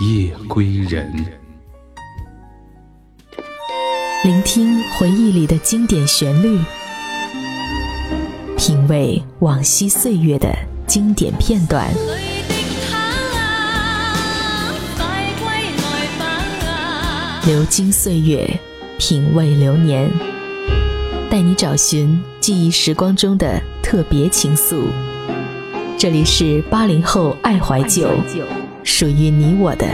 夜归人。聆听回忆里的经典旋律，品味往昔岁月的经典片段。流金岁月，品味流年，带你找寻记忆时光中的特别情愫。这里是八零后爱怀旧，属于你我的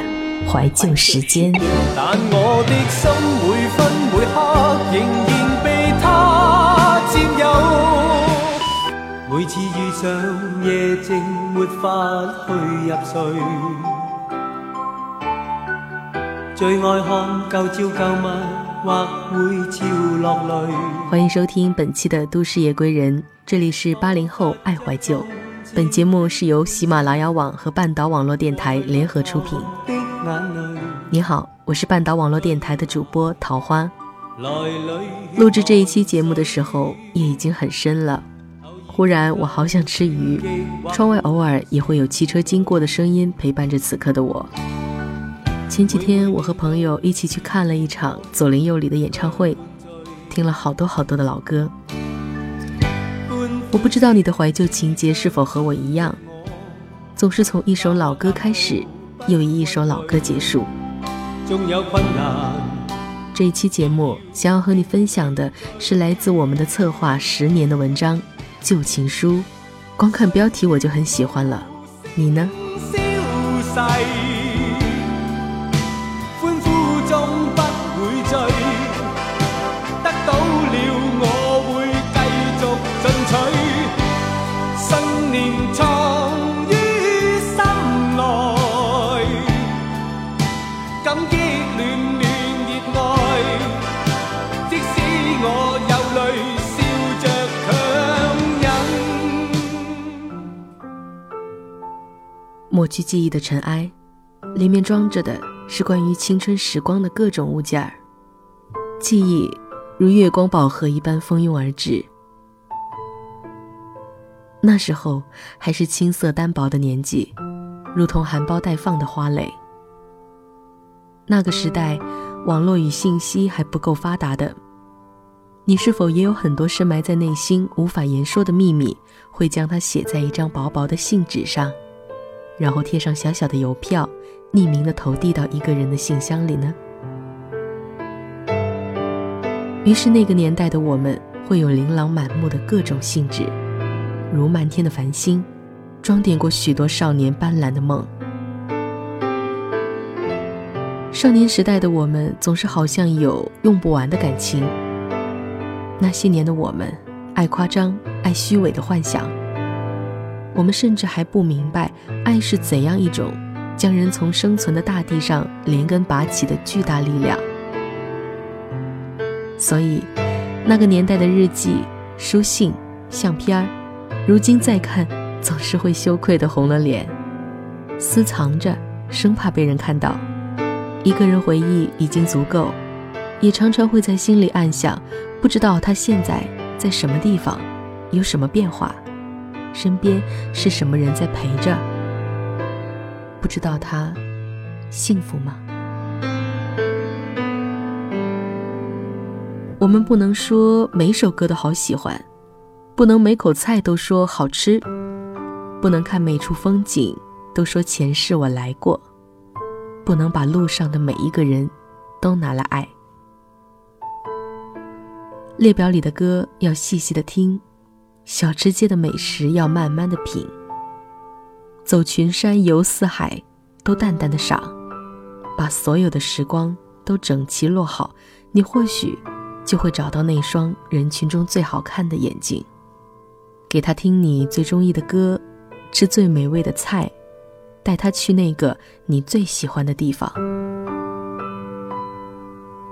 怀旧时间。但我的心每分每刻仍然被他佔有。每次遇上夜靜，沒法去入睡。最愛看舊照舊物，或會潮落淚。欢迎收听本期的《都市夜归人》，这里是八零后爱怀旧。本节目是由喜马拉雅网和半岛网络电台联合出品。你好，我是半岛网络电台的主播桃花。录制这一期节目的时候，夜已经很深了。忽然，我好想吃鱼。窗外偶尔也会有汽车经过的声音陪伴着此刻的我。前几天，我和朋友一起去看了一场左邻右里的演唱会，听了好多好多的老歌。我不知道你的怀旧情节是否和我一样，总是从一首老歌开始，又以一首老歌结束。这一期节目想要和你分享的是来自我们的策划十年的文章《旧情书》，光看标题我就很喜欢了。你呢？抹去记忆的尘埃，里面装着的是关于青春时光的各种物件儿。记忆如月光宝盒一般蜂拥而至。那时候还是青涩单薄的年纪，如同含苞待放的花蕾。那个时代，网络与信息还不够发达的，你是否也有很多深埋在内心无法言说的秘密，会将它写在一张薄薄的信纸上？然后贴上小小的邮票，匿名的投递到一个人的信箱里呢？于是那个年代的我们，会有琳琅满目的各种信紙，如漫天的繁星，装点过许多少年斑斓的梦。少年时代的我们，总是好像有用不完的感情。那些年的我们，爱夸张，爱虚伪的幻想。我们甚至还不明白，爱是怎样一种将人从生存的大地上连根拔起的巨大力量。所以，那个年代的日记、书信、相片儿，如今再看，总是会羞愧的红了脸，私藏着，生怕被人看到。一个人回忆已经足够，也常常会在心里暗想，不知道他现在在什么地方，有什么变化。身边是什么人在陪着？不知道他幸福吗？我们不能说每首歌都好喜欢，不能每口菜都说好吃，不能看每处风景都说前世我来过，不能把路上的每一个人都拿来爱。列表里的歌要细细的听。小吃街的美食要慢慢的品，走群山游四海，都淡淡的赏，把所有的时光都整齐落好，你或许就会找到那双人群中最好看的眼睛，给他听你最中意的歌，吃最美味的菜，带他去那个你最喜欢的地方。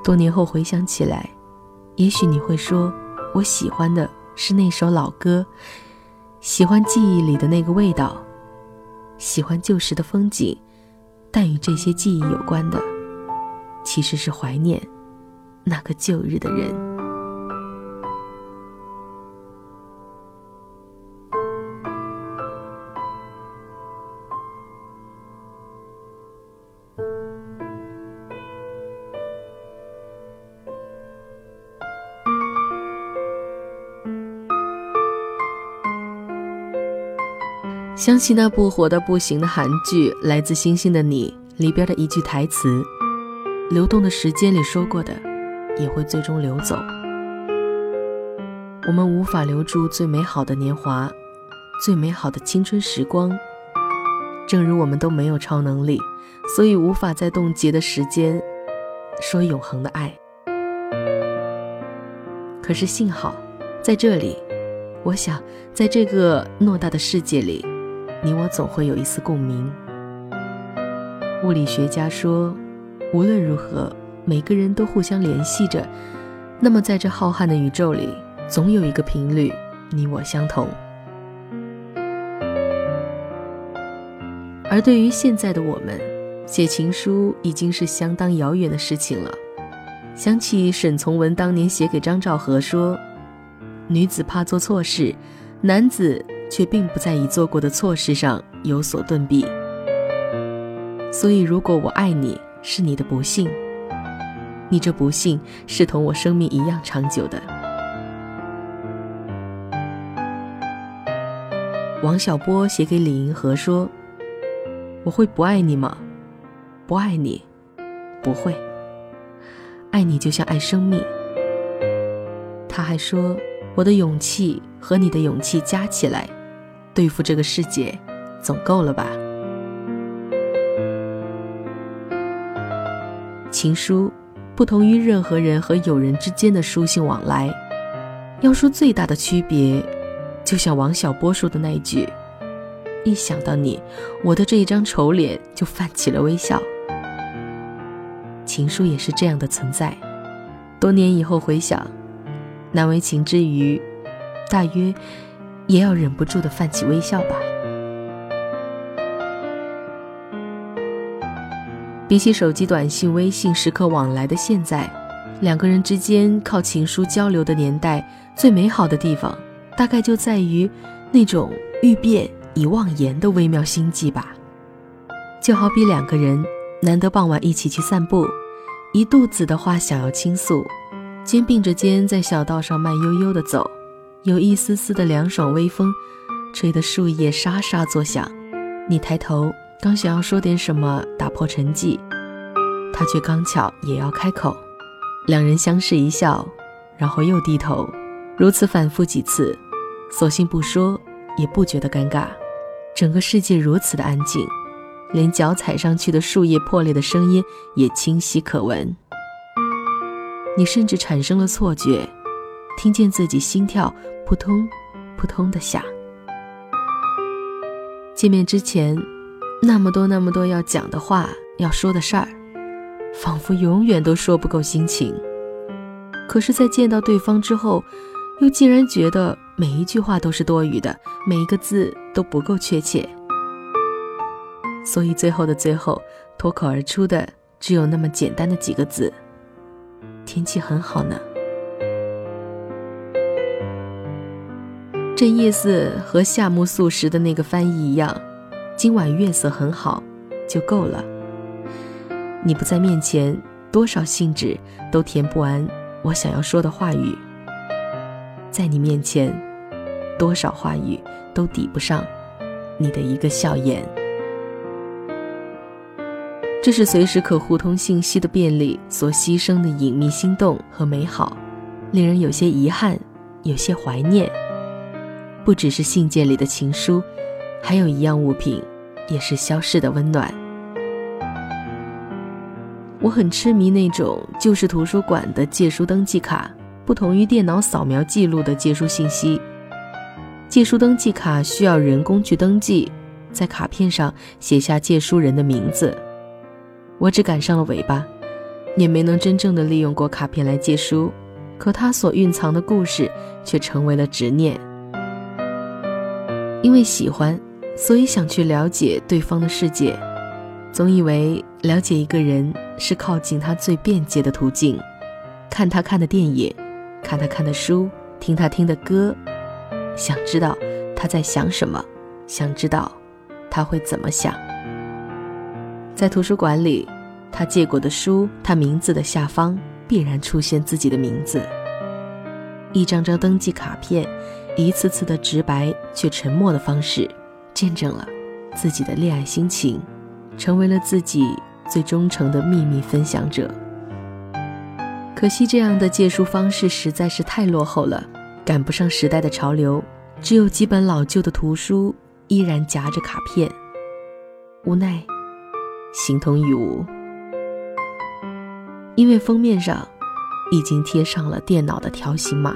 多年后回想起来，也许你会说，我喜欢的是那首老歌，喜欢记忆里的那个味道，喜欢旧时的风景，但与这些记忆有关的，其实是怀念那个旧日的人。想起那部火到不行的韩剧《来自星星的你》里边的一句台词：“流动的时间里说过的，也会最终流走。我们无法留住最美好的年华，最美好的青春时光。正如我们都没有超能力，所以无法在冻结的时间说永恒的爱。可是幸好，在这里，我想，在这个偌大的世界里。”你我总会有一丝共鸣。物理学家说，无论如何，每个人都互相联系着。那么，在这浩瀚的宇宙里，总有一个频率，你我相同。而对于现在的我们，写情书已经是相当遥远的事情了。想起沈从文当年写给张兆和说：“女子怕做错事，男子。”却并不在已做过的错事上有所顿避，所以如果我爱你是你的不幸，你这不幸是同我生命一样长久的。王小波写给李银河说：“我会不爱你吗？不爱你，不会。爱你就像爱生命。”他还说：“我的勇气和你的勇气加起来。”对付这个世界，总够了吧？情书不同于任何人和友人之间的书信往来。要说最大的区别，就像王小波说的那一句：“一想到你，我的这一张丑脸就泛起了微笑。”情书也是这样的存在。多年以后回想，难为情之余，大约。也要忍不住的泛起微笑吧。比起手机短信、微信时刻往来的现在，两个人之间靠情书交流的年代，最美好的地方，大概就在于那种欲辨已忘言的微妙心计吧。就好比两个人难得傍晚一起去散步，一肚子的话想要倾诉，肩并着肩在小道上慢悠悠的走。有一丝丝的凉爽微风，吹得树叶沙沙作响。你抬头，刚想要说点什么打破沉寂，他却刚巧也要开口。两人相视一笑，然后又低头，如此反复几次，索性不说，也不觉得尴尬。整个世界如此的安静，连脚踩上去的树叶破裂的声音也清晰可闻。你甚至产生了错觉，听见自己心跳。扑通，扑通的响。见面之前，那么多那么多要讲的话，要说的事儿，仿佛永远都说不够心情。可是，在见到对方之后，又竟然觉得每一句话都是多余的，每一个字都不够确切。所以，最后的最后，脱口而出的只有那么简单的几个字：“天气很好呢。”这夜色和夏目漱石的那个翻译一样，今晚月色很好，就够了。你不在面前，多少信纸都填不完我想要说的话语；在你面前，多少话语都抵不上你的一个笑颜。这是随时可互通信息的便利所牺牲的隐秘心动和美好，令人有些遗憾，有些怀念。不只是信件里的情书，还有一样物品，也是消逝的温暖。我很痴迷那种旧式图书馆的借书登记卡，不同于电脑扫描记录的借书信息。借书登记卡需要人工去登记，在卡片上写下借书人的名字。我只赶上了尾巴，也没能真正的利用过卡片来借书。可它所蕴藏的故事却成为了执念。因为喜欢，所以想去了解对方的世界，总以为了解一个人是靠近他最便捷的途径，看他看的电影，看他看的书，听他听的歌，想知道他在想什么，想知道他会怎么想。在图书馆里，他借过的书，他名字的下方。必然出现自己的名字，一张张登记卡片，一次次的直白却沉默的方式，见证了自己的恋爱心情，成为了自己最忠诚的秘密分享者。可惜这样的借书方式实在是太落后了，赶不上时代的潮流，只有几本老旧的图书依然夹着卡片，无奈，形同于无。因为封面上已经贴上了电脑的条形码。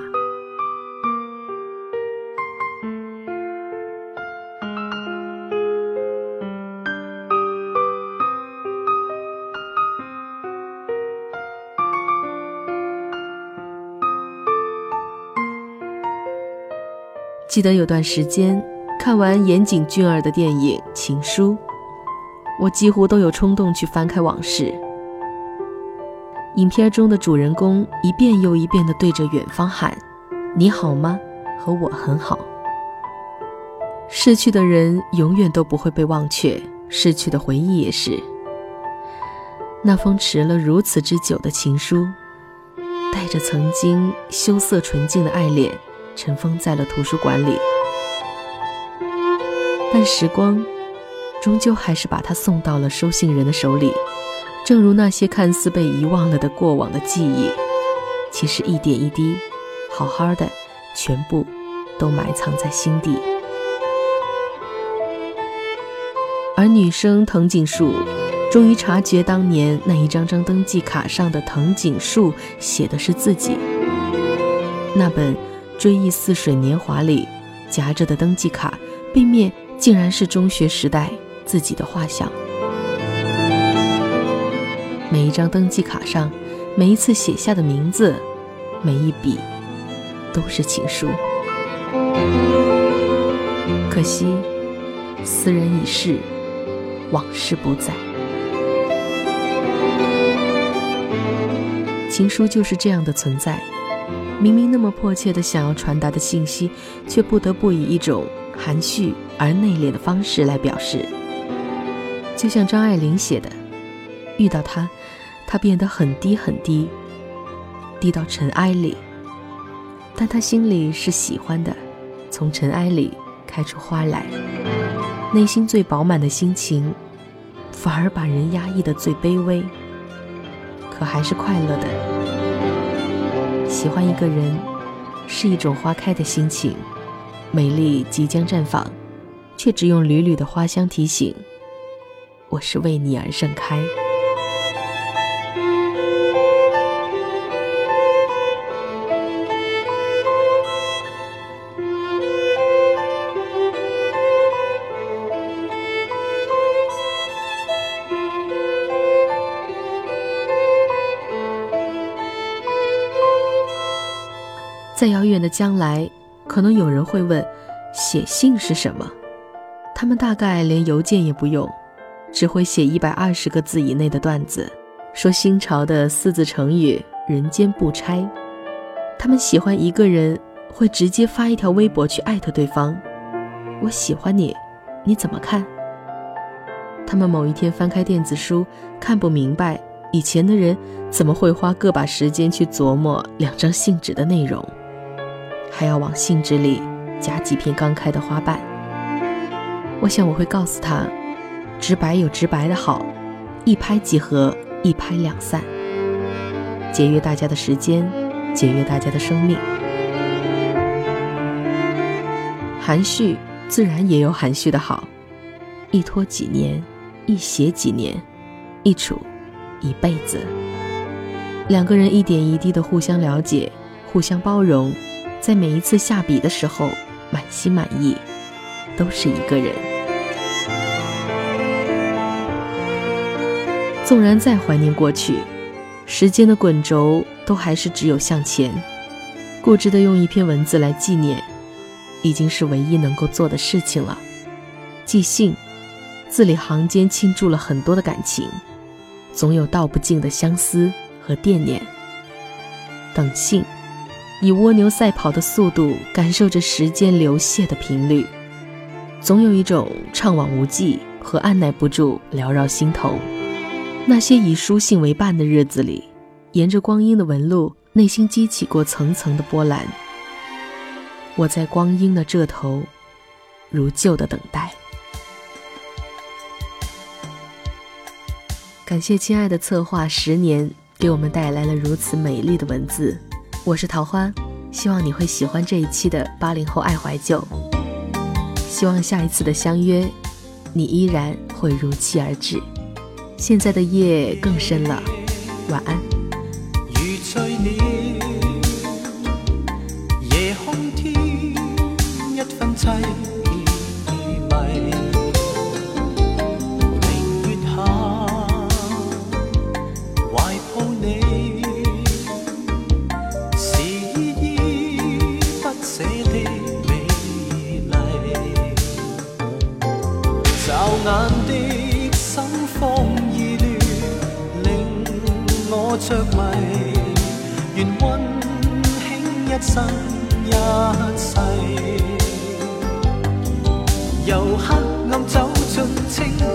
记得有段时间看完岩井俊二的电影《情书》，我几乎都有冲动去翻开往事。影片中的主人公一遍又一遍地对着远方喊：“你好吗？和我很好。”逝去的人永远都不会被忘却，逝去的回忆也是。那封迟了如此之久的情书，带着曾经羞涩纯净的爱恋，尘封在了图书馆里。但时光，终究还是把它送到了收信人的手里。正如那些看似被遗忘了的过往的记忆，其实一点一滴，好好的，全部都埋藏在心底。而女生藤井树，终于察觉当年那一张张登记卡上的藤井树写的是自己。那本《追忆似水年华》里夹着的登记卡，背面竟然是中学时代自己的画像。每一张登记卡上，每一次写下的名字，每一笔，都是情书。可惜，斯人已逝，往事不再。情书就是这样的存在，明明那么迫切的想要传达的信息，却不得不以一种含蓄而内敛的方式来表示。就像张爱玲写的。遇到他，他变得很低很低，低到尘埃里。但他心里是喜欢的，从尘埃里开出花来。内心最饱满的心情，反而把人压抑的最卑微。可还是快乐的。喜欢一个人，是一种花开的心情，美丽即将绽放，却只用缕缕的花香提醒，我是为你而盛开。在遥远的将来，可能有人会问：写信是什么？他们大概连邮件也不用，只会写一百二十个字以内的段子，说新潮的四字成语“人间不拆”。他们喜欢一个人，会直接发一条微博去艾特对方：“我喜欢你，你怎么看？”他们某一天翻开电子书，看不明白以前的人怎么会花个把时间去琢磨两张信纸的内容。还要往信纸里夹几片刚开的花瓣。我想我会告诉他，直白有直白的好，一拍即合，一拍两散，节约大家的时间，节约大家的生命。含蓄自然也有含蓄的好，一拖几年，一写几年，一处一辈子。两个人一点一滴的互相了解，互相包容。在每一次下笔的时候满心满意都是一个人。纵然再怀念过去时间的滚轴都还是只有向前固执的用一篇文字来纪念已经是唯一能够做的事情了。即兴字里行间倾注了很多的感情总有道不尽的相思和惦念。等信以蜗牛赛跑的速度感受着时间流泻的频率，总有一种怅惘无际和按耐不住缭绕心头。那些以书信为伴的日子里，沿着光阴的纹路。内心激起过层层的波澜，我在光阴的这头，如旧的等待。感谢亲爱的策划十年，给我们带来了如此美丽的文字。我是桃花，希望你会喜欢这一期的八零后爱怀旧。希望下一次的相约，你依然会如期而至。现在的夜更深了，晚安。着迷，愿温馨一生一世。由黑暗走进清凉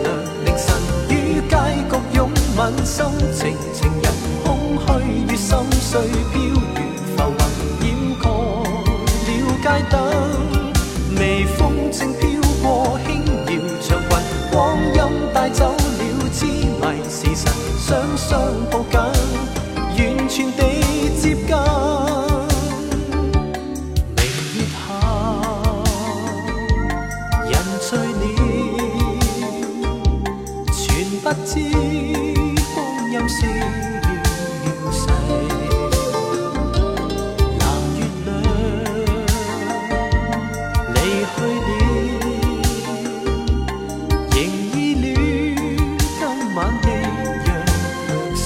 凌晨，与街角拥吻心情。情人空虚与心碎飘如浮云，掩盖了街灯。微风正飘过，轻摇长裙，光阴带走了痴迷时辰，双双知光阴消逝蓝月亮离去了仍依恋今晚的约誓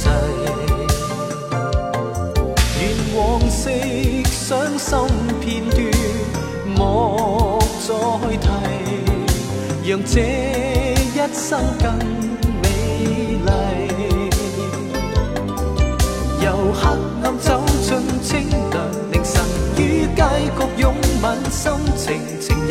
愿往昔伤心片段莫再提让这一生更由黑暗走进清凉凌晨，于街角拥吻心情。情